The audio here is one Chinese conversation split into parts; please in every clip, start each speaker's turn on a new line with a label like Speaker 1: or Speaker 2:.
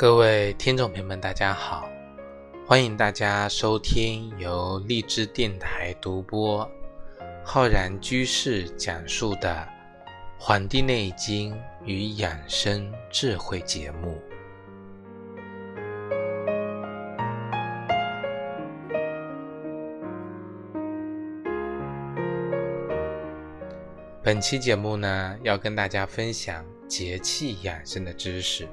Speaker 1: 各位听众朋友们，大家好！欢迎大家收听由荔枝电台独播、浩然居士讲述的《黄帝内经与养生智慧》节目。本期节目呢，要跟大家分享节气养生的知识。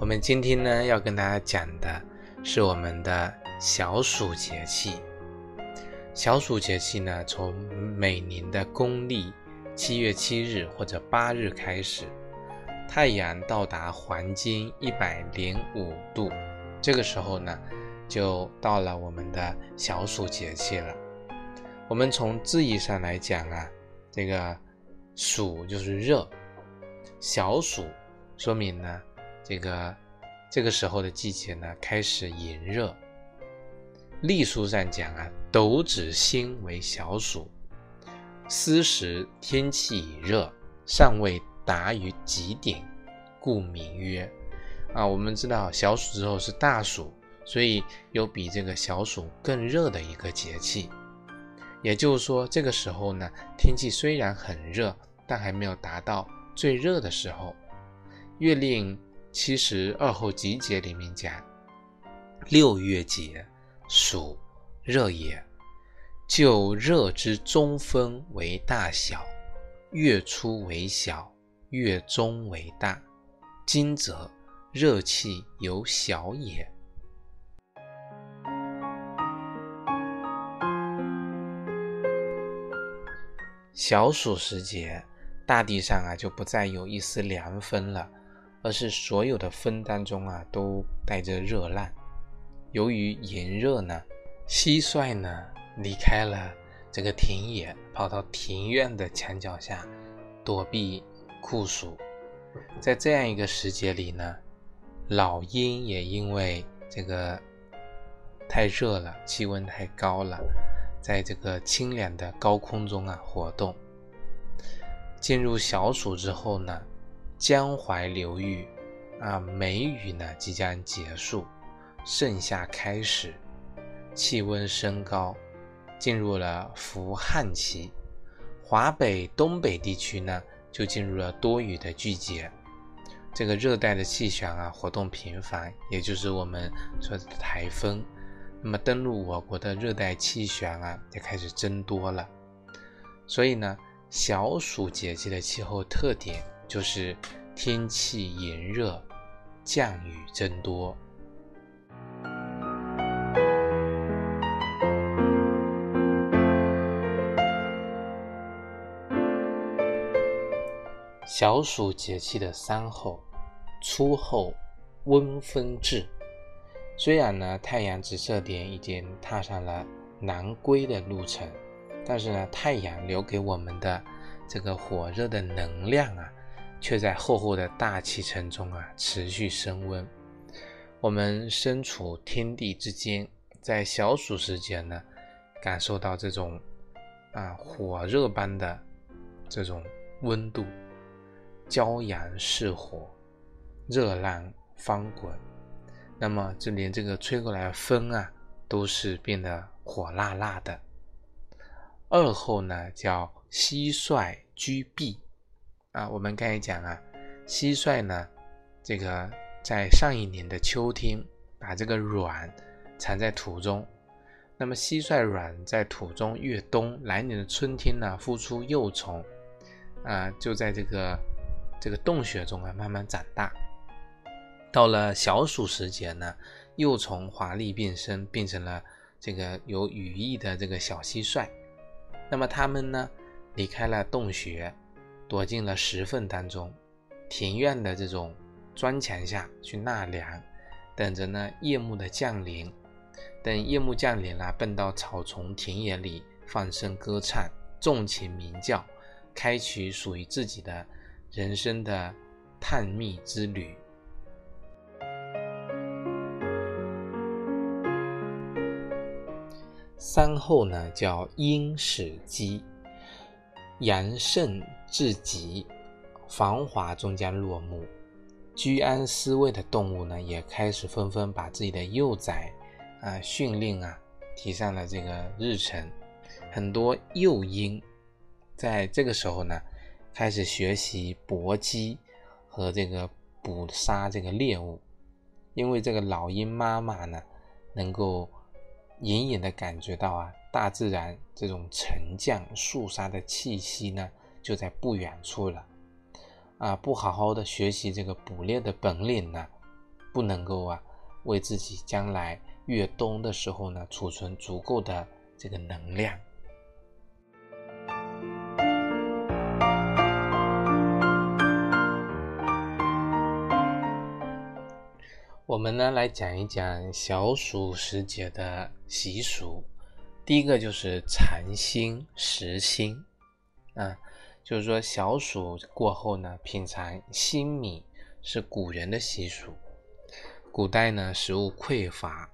Speaker 1: 我们今天呢要跟大家讲的是我们的小暑节气。小暑节气呢，从每年的公历七月七日或者八日开始，太阳到达黄金一百零五度，这个时候呢，就到了我们的小暑节气了。我们从字义上来讲啊，这个暑就是热，小暑说明呢。这个这个时候的季节呢，开始炎热。历书上讲啊，斗指辛为小暑，斯时天气已热，尚未达于极点，故名曰啊。我们知道小暑之后是大暑，所以有比这个小暑更热的一个节气。也就是说，这个时候呢，天气虽然很热，但还没有达到最热的时候。月令。七十二候集解里面讲，六月节暑热也，就热之中分为大小，月初为小，月中为大。今则热气由小也。小暑时节，大地上啊就不再有一丝凉风了。而是所有的风当中啊，都带着热浪。由于炎热呢，蟋蟀呢离开了这个田野，跑到庭院的墙角下躲避酷暑。在这样一个时节里呢，老鹰也因为这个太热了，气温太高了，在这个清凉的高空中啊活动。进入小暑之后呢。江淮流域啊，梅雨呢即将结束，盛夏开始，气温升高，进入了伏旱期。华北、东北地区呢，就进入了多雨的季节。这个热带的气旋啊，活动频繁，也就是我们说的台风。那么登陆我国的热带气旋啊，也开始增多了。所以呢，小暑节气的气候特点。就是天气炎热，降雨增多。小暑节气的三候：初候，温风至。虽然呢，太阳直射点已经踏上了南归的路程，但是呢，太阳留给我们的这个火热的能量啊。却在厚厚的大气层中啊持续升温。我们身处天地之间，在小暑时节呢，感受到这种啊火热般的这种温度，骄阳似火，热浪翻滚。那么，就连这个吹过来的风啊，都是变得火辣辣的。二后呢，叫蟋蟀居避。啊，我们刚才讲啊，蟋蟀呢，这个在上一年的秋天把这个卵藏在土中，那么蟋蟀卵在土中越冬，来年的春天呢，孵出幼虫，啊，就在这个这个洞穴中啊慢慢长大。到了小暑时节呢，幼虫华丽变身，变成了这个有羽翼的这个小蟋蟀。那么它们呢，离开了洞穴。躲进了石缝当中，庭院的这种砖墙下去纳凉，等着呢夜幕的降临。等夜幕降临了，奔到草丛田野里放声歌唱，纵情鸣叫，开启属于自己的人生的探秘之旅。三后呢，叫鹰始鸡。阳盛至极，繁华终将落幕。居安思危的动物呢，也开始纷纷把自己的幼崽啊训令啊提上了这个日程。很多幼鹰在这个时候呢，开始学习搏击和这个捕杀这个猎物，因为这个老鹰妈妈呢，能够隐隐的感觉到啊，大自然这种沉降肃杀的气息呢，就在不远处了。啊，不好好的学习这个捕猎的本领呢，不能够啊，为自己将来越冬的时候呢，储存足够的这个能量。我们呢来讲一讲小暑时节的习俗。第一个就是蚕薪食星，啊，就是说小暑过后呢，品尝新米是古人的习俗。古代呢，食物匮乏，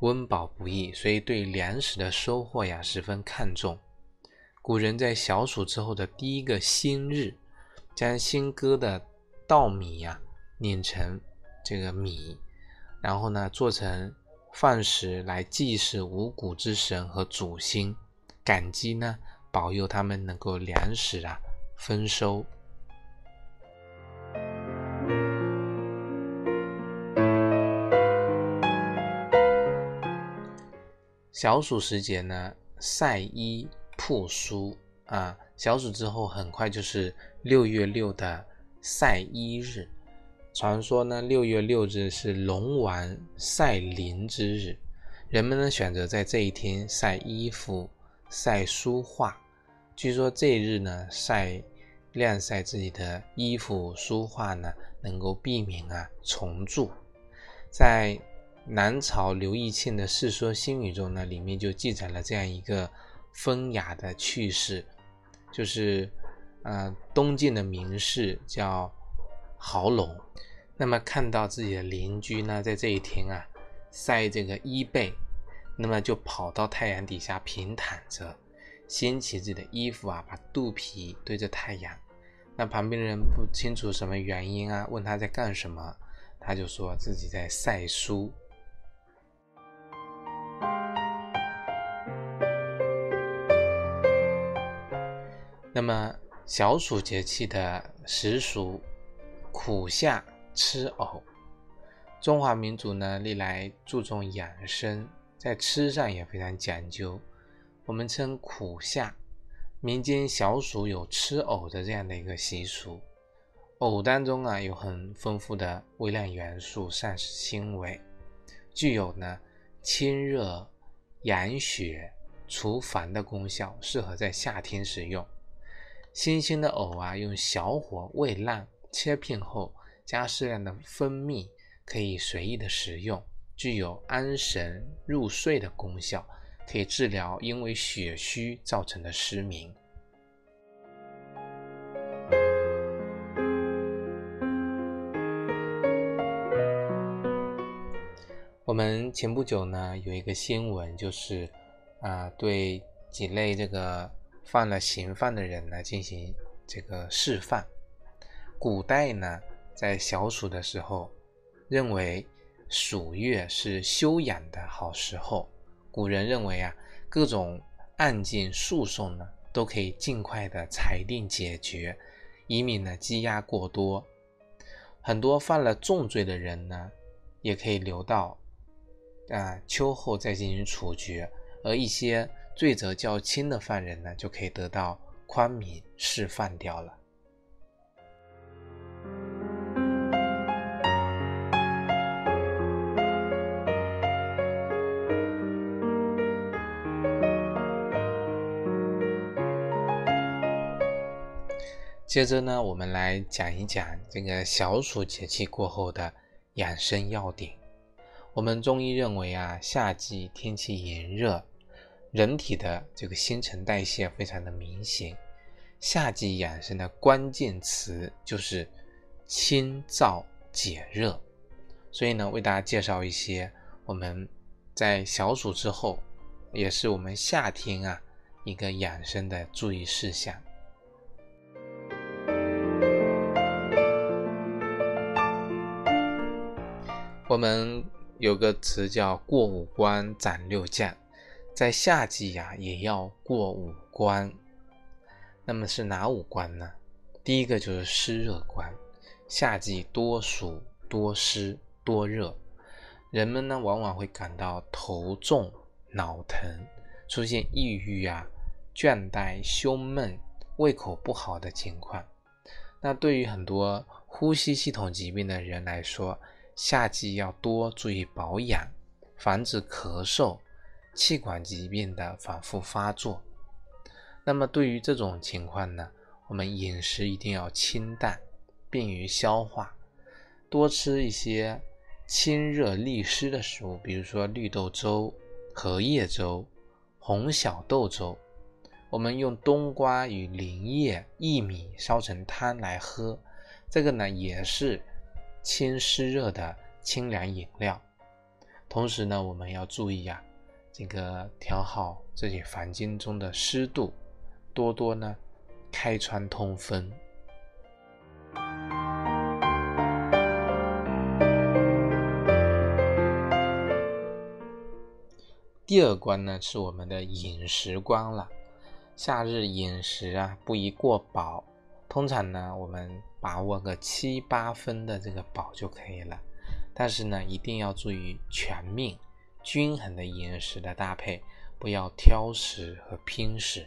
Speaker 1: 温饱不易，所以对粮食的收获呀十分看重。古人在小暑之后的第一个新日，将新割的稻米呀碾成这个米。然后呢，做成饭食来祭祀五谷之神和祖先，感激呢，保佑他们能够粮食啊丰收。小暑时节呢，晒衣曝书啊，小暑之后很快就是六月六的晒衣日。传说呢，六月六日是龙王晒林之日，人们呢选择在这一天晒衣服、晒书画。据说这一日呢晒晾晒自己的衣服、书画呢，能够避免啊虫蛀。在南朝刘义庆的《世说新语》中呢，里面就记载了这样一个风雅的趣事，就是呃东晋的名士叫。豪龙，那么看到自己的邻居呢，在这一天啊晒这个衣被，那么就跑到太阳底下平躺着，掀起自己的衣服啊，把肚皮对着太阳。那旁边的人不清楚什么原因啊，问他在干什么，他就说自己在晒书。那么小暑节气的时俗。苦夏吃藕，中华民族呢历来注重养生，在吃上也非常讲究。我们称苦夏，民间小暑有吃藕的这样的一个习俗。藕当中啊有很丰富的微量元素、膳食纤维，具有呢清热养血、除烦的功效，适合在夏天食用。新鲜的藕啊，用小火煨烂。切片后加适量的蜂蜜，可以随意的食用，具有安神入睡的功效，可以治疗因为血虚造成的失眠。我们前不久呢有一个新闻，就是啊对几类这个犯了刑犯的人呢进行这个释放。古代呢，在小暑的时候，认为暑月是休养的好时候。古人认为啊，各种案件诉讼呢，都可以尽快的裁定解决，以免呢积压过多。很多犯了重罪的人呢，也可以留到啊秋后再进行处决，而一些罪责较轻的犯人呢，就可以得到宽免释放掉了。接着呢，我们来讲一讲这个小暑节气过后的养生要点。我们中医认为啊，夏季天气炎热，人体的这个新陈代谢非常的明显。夏季养生的关键词就是清燥解热。所以呢，为大家介绍一些我们在小暑之后，也是我们夏天啊一个养生的注意事项。我们有个词叫“过五关斩六将”，在夏季呀也要过五关。那么是哪五关呢？第一个就是湿热关。夏季多暑多湿多热，人们呢往往会感到头重、脑疼，出现抑郁啊、倦怠、胸闷、胃口不好的情况。那对于很多呼吸系统疾病的人来说，夏季要多注意保养，防止咳嗽、气管疾病的反复发作。那么对于这种情况呢，我们饮食一定要清淡，便于消化，多吃一些清热利湿的食物，比如说绿豆粥、荷叶粥、红小豆粥。我们用冬瓜与莲叶、薏米烧成汤来喝，这个呢也是。清湿热的清凉饮料，同时呢，我们要注意啊，这个调好自己房间中的湿度，多多呢开窗通风。第二关呢是我们的饮食关了，夏日饮食啊不宜过饱。通常呢，我们把握个七八分的这个饱就可以了。但是呢，一定要注意全面、均衡的饮食的搭配，不要挑食和拼食。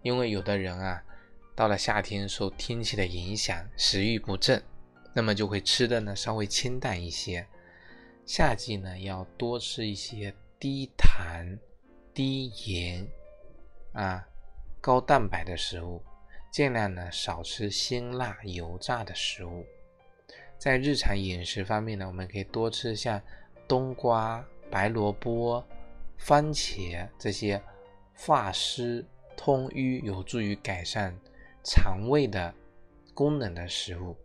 Speaker 1: 因为有的人啊，到了夏天受天气的影响，食欲不振，那么就会吃的呢稍微清淡一些。夏季呢，要多吃一些低糖、低盐啊、高蛋白的食物。尽量呢少吃辛辣油炸的食物，在日常饮食方面呢，我们可以多吃像冬瓜、白萝卜、番茄这些化湿通瘀、有助于改善肠胃的功能的食物。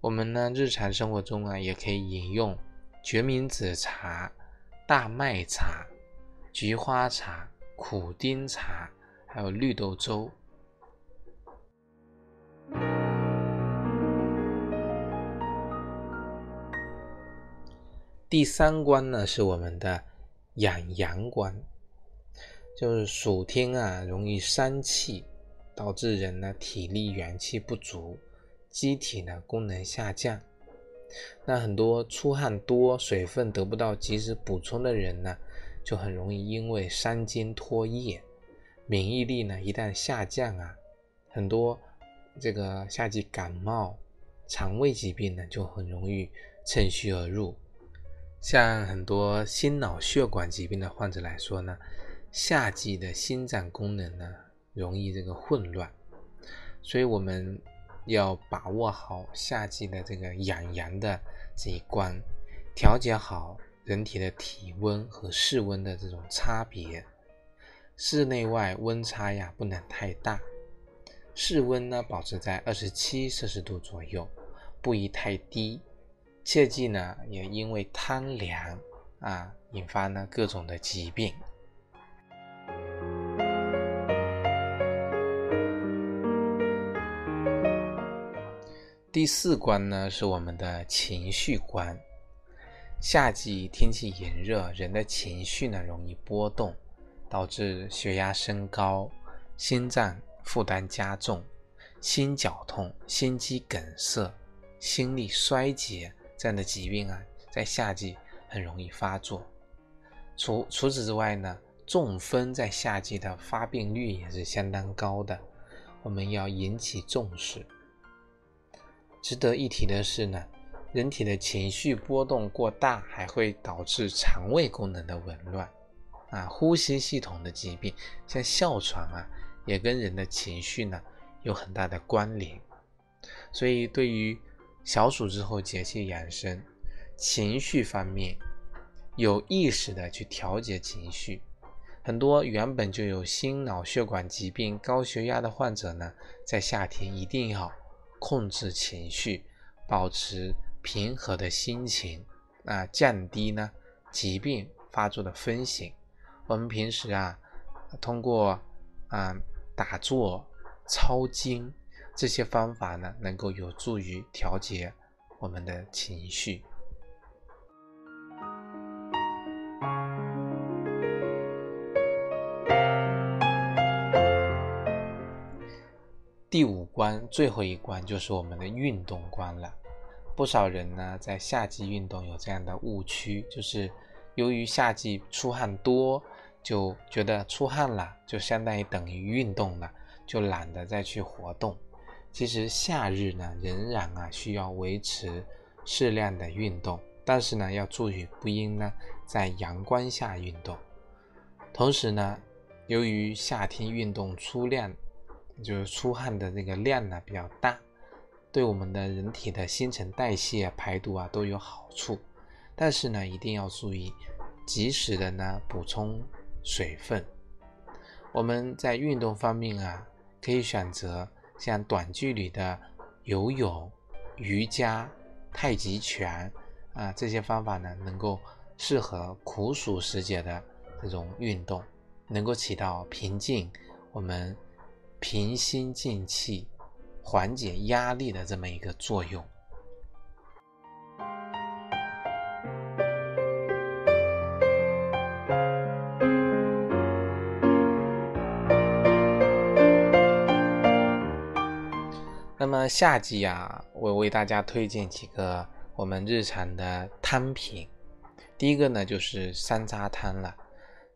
Speaker 1: 我们呢日常生活中啊，也可以饮用决明子茶、大麦茶、菊花茶、苦丁茶，还有绿豆粥。第三关呢是我们的养阳关，就是暑天啊容易伤气，导致人呢体力元气不足，机体呢功能下降。那很多出汗多、水分得不到及时补充的人呢，就很容易因为伤津脱液，免疫力呢一旦下降啊，很多这个夏季感冒、肠胃疾病呢就很容易趁虚而入。像很多心脑血管疾病的患者来说呢，夏季的心脏功能呢容易这个混乱，所以我们要把握好夏季的这个养阳的这一关，调节好人体的体温和室温的这种差别，室内外温差呀不能太大，室温呢保持在二十七摄氏度左右，不宜太低。切记呢，也因为贪凉啊，引发呢各种的疾病。第四关呢是我们的情绪关。夏季天气炎热，人的情绪呢容易波动，导致血压升高、心脏负担加重、心绞痛、心肌梗塞、心力衰竭。这样的疾病啊，在夏季很容易发作。除除此之外呢，中风在夏季的发病率也是相当高的，我们要引起重视。值得一提的是呢，人体的情绪波动过大，还会导致肠胃功能的紊乱啊，呼吸系统的疾病，像哮喘啊，也跟人的情绪呢有很大的关联。所以对于小暑之后节气养生，情绪方面有意识的去调节情绪。很多原本就有心脑血管疾病、高血压的患者呢，在夏天一定要控制情绪，保持平和的心情啊，降低呢疾病发作的风险。我们平时啊，通过啊打坐抄经这些方法呢能够有助于调节我们的情绪。第五关最后一关就是我们的运动关了。不少人呢在夏季运动有这样的误区就是由于夏季出汗多就觉得出汗了就相当于等于运动了，就懒得再去活动。其实夏日呢仍然啊需要维持适量的运动，但是呢要注意不应呢在阳光下运动。同时呢，由于夏天运动出量，就是出汗的那个量呢比较大。对我们的人体的新陈代谢、排毒啊都有好处，但是呢，一定要注意及时的呢补充水分。我们在运动方面啊，可以选择像短距离的游泳、瑜伽、太极拳啊这些方法呢，能够适合酷暑时节的这种运动，能够起到平静我们平心静气。缓解压力的这么一个作用。那夏季啊，我为大家推荐几个我们日常的汤品。第一个呢，就是山楂汤了。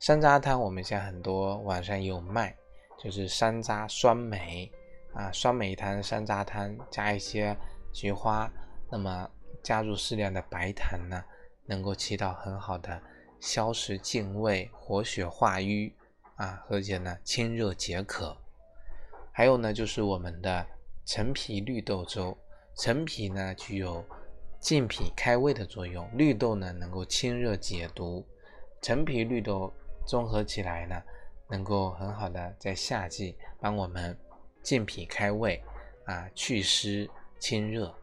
Speaker 1: 山楂汤我们现在很多网上有卖，就是山楂、酸梅。啊，酸梅汤、山楂汤加一些菊花，那么加入适量的白糖呢，能够起到很好的消食净胃、活血化瘀啊，而且呢清热解渴。还有呢，就是我们的陈皮绿豆粥。陈皮呢具有健脾开胃的作用，绿豆呢能够清热解毒。陈皮绿豆综合起来呢，能够很好的在夏季帮我们。健脾开胃，啊，祛湿清热。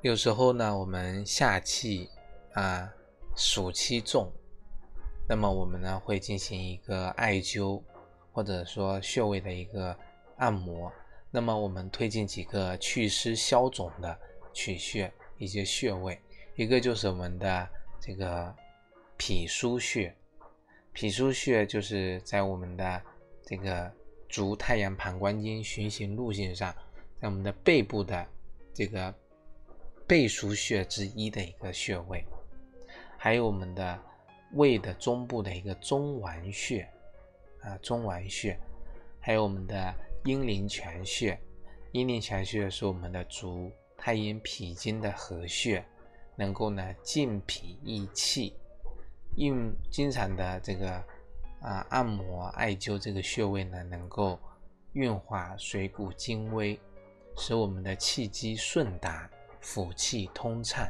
Speaker 1: 有时候呢，我们夏气啊，暑气重，那么我们呢会进行一个艾灸，或者说穴位的一个按摩。那么我们推荐几个祛湿消肿的取穴一些穴位，一个就是我们的。这个脾腧穴，脾腧穴就是在我们的这个足太阳膀胱经循行路线上，在我们的背部的这个背腧穴之一的一个穴位，还有我们的胃的中部的一个中脘穴啊，中脘穴，还有我们的阴陵泉穴，阴陵泉穴是我们的足太阴脾经的合穴。能够呢健脾益气，用经常的这个啊按摩艾灸这个穴位呢，能够运化水谷精微，使我们的气机顺达，腑气通畅。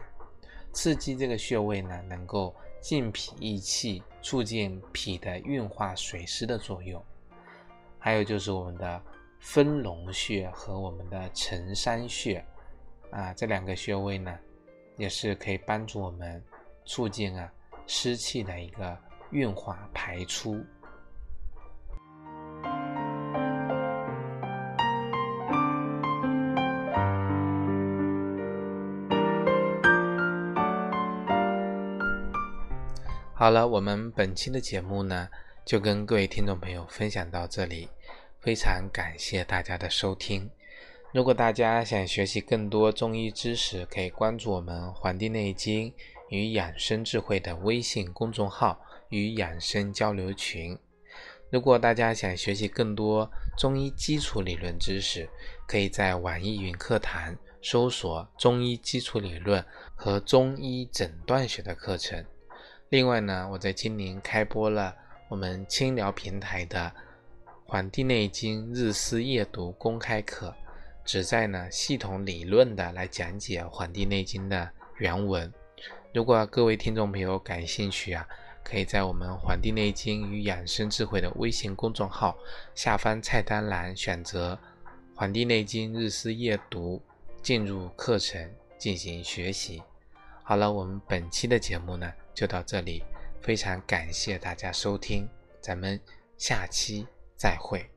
Speaker 1: 刺激这个穴位呢，能够健脾益气，促进脾的运化水湿的作用。还有就是我们的分龙穴和我们的承山穴啊，这两个穴位呢。也是可以帮助我们促进啊湿气的一个运化排出。好了，我们本期的节目呢，就跟各位听众朋友分享到这里，非常感谢大家的收听。如果大家想学习更多中医知识，可以关注我们《黄帝内经与养生智慧》的微信公众号与养生交流群。如果大家想学习更多中医基础理论知识，可以在网易云课堂搜索“中医基础理论”和“中医诊断学”的课程。另外呢，我在今年开播了我们清聊平台的《黄帝内经日思夜读》公开课。旨在呢系统理论的来讲解《黄帝内经》的原文。如果各位听众朋友感兴趣啊，可以在我们《黄帝内经与养生智慧》的微信公众号下方菜单栏选择《黄帝内经日思夜读》，进入课程进行学习。好了，我们本期的节目呢就到这里，非常感谢大家收听，咱们下期再会。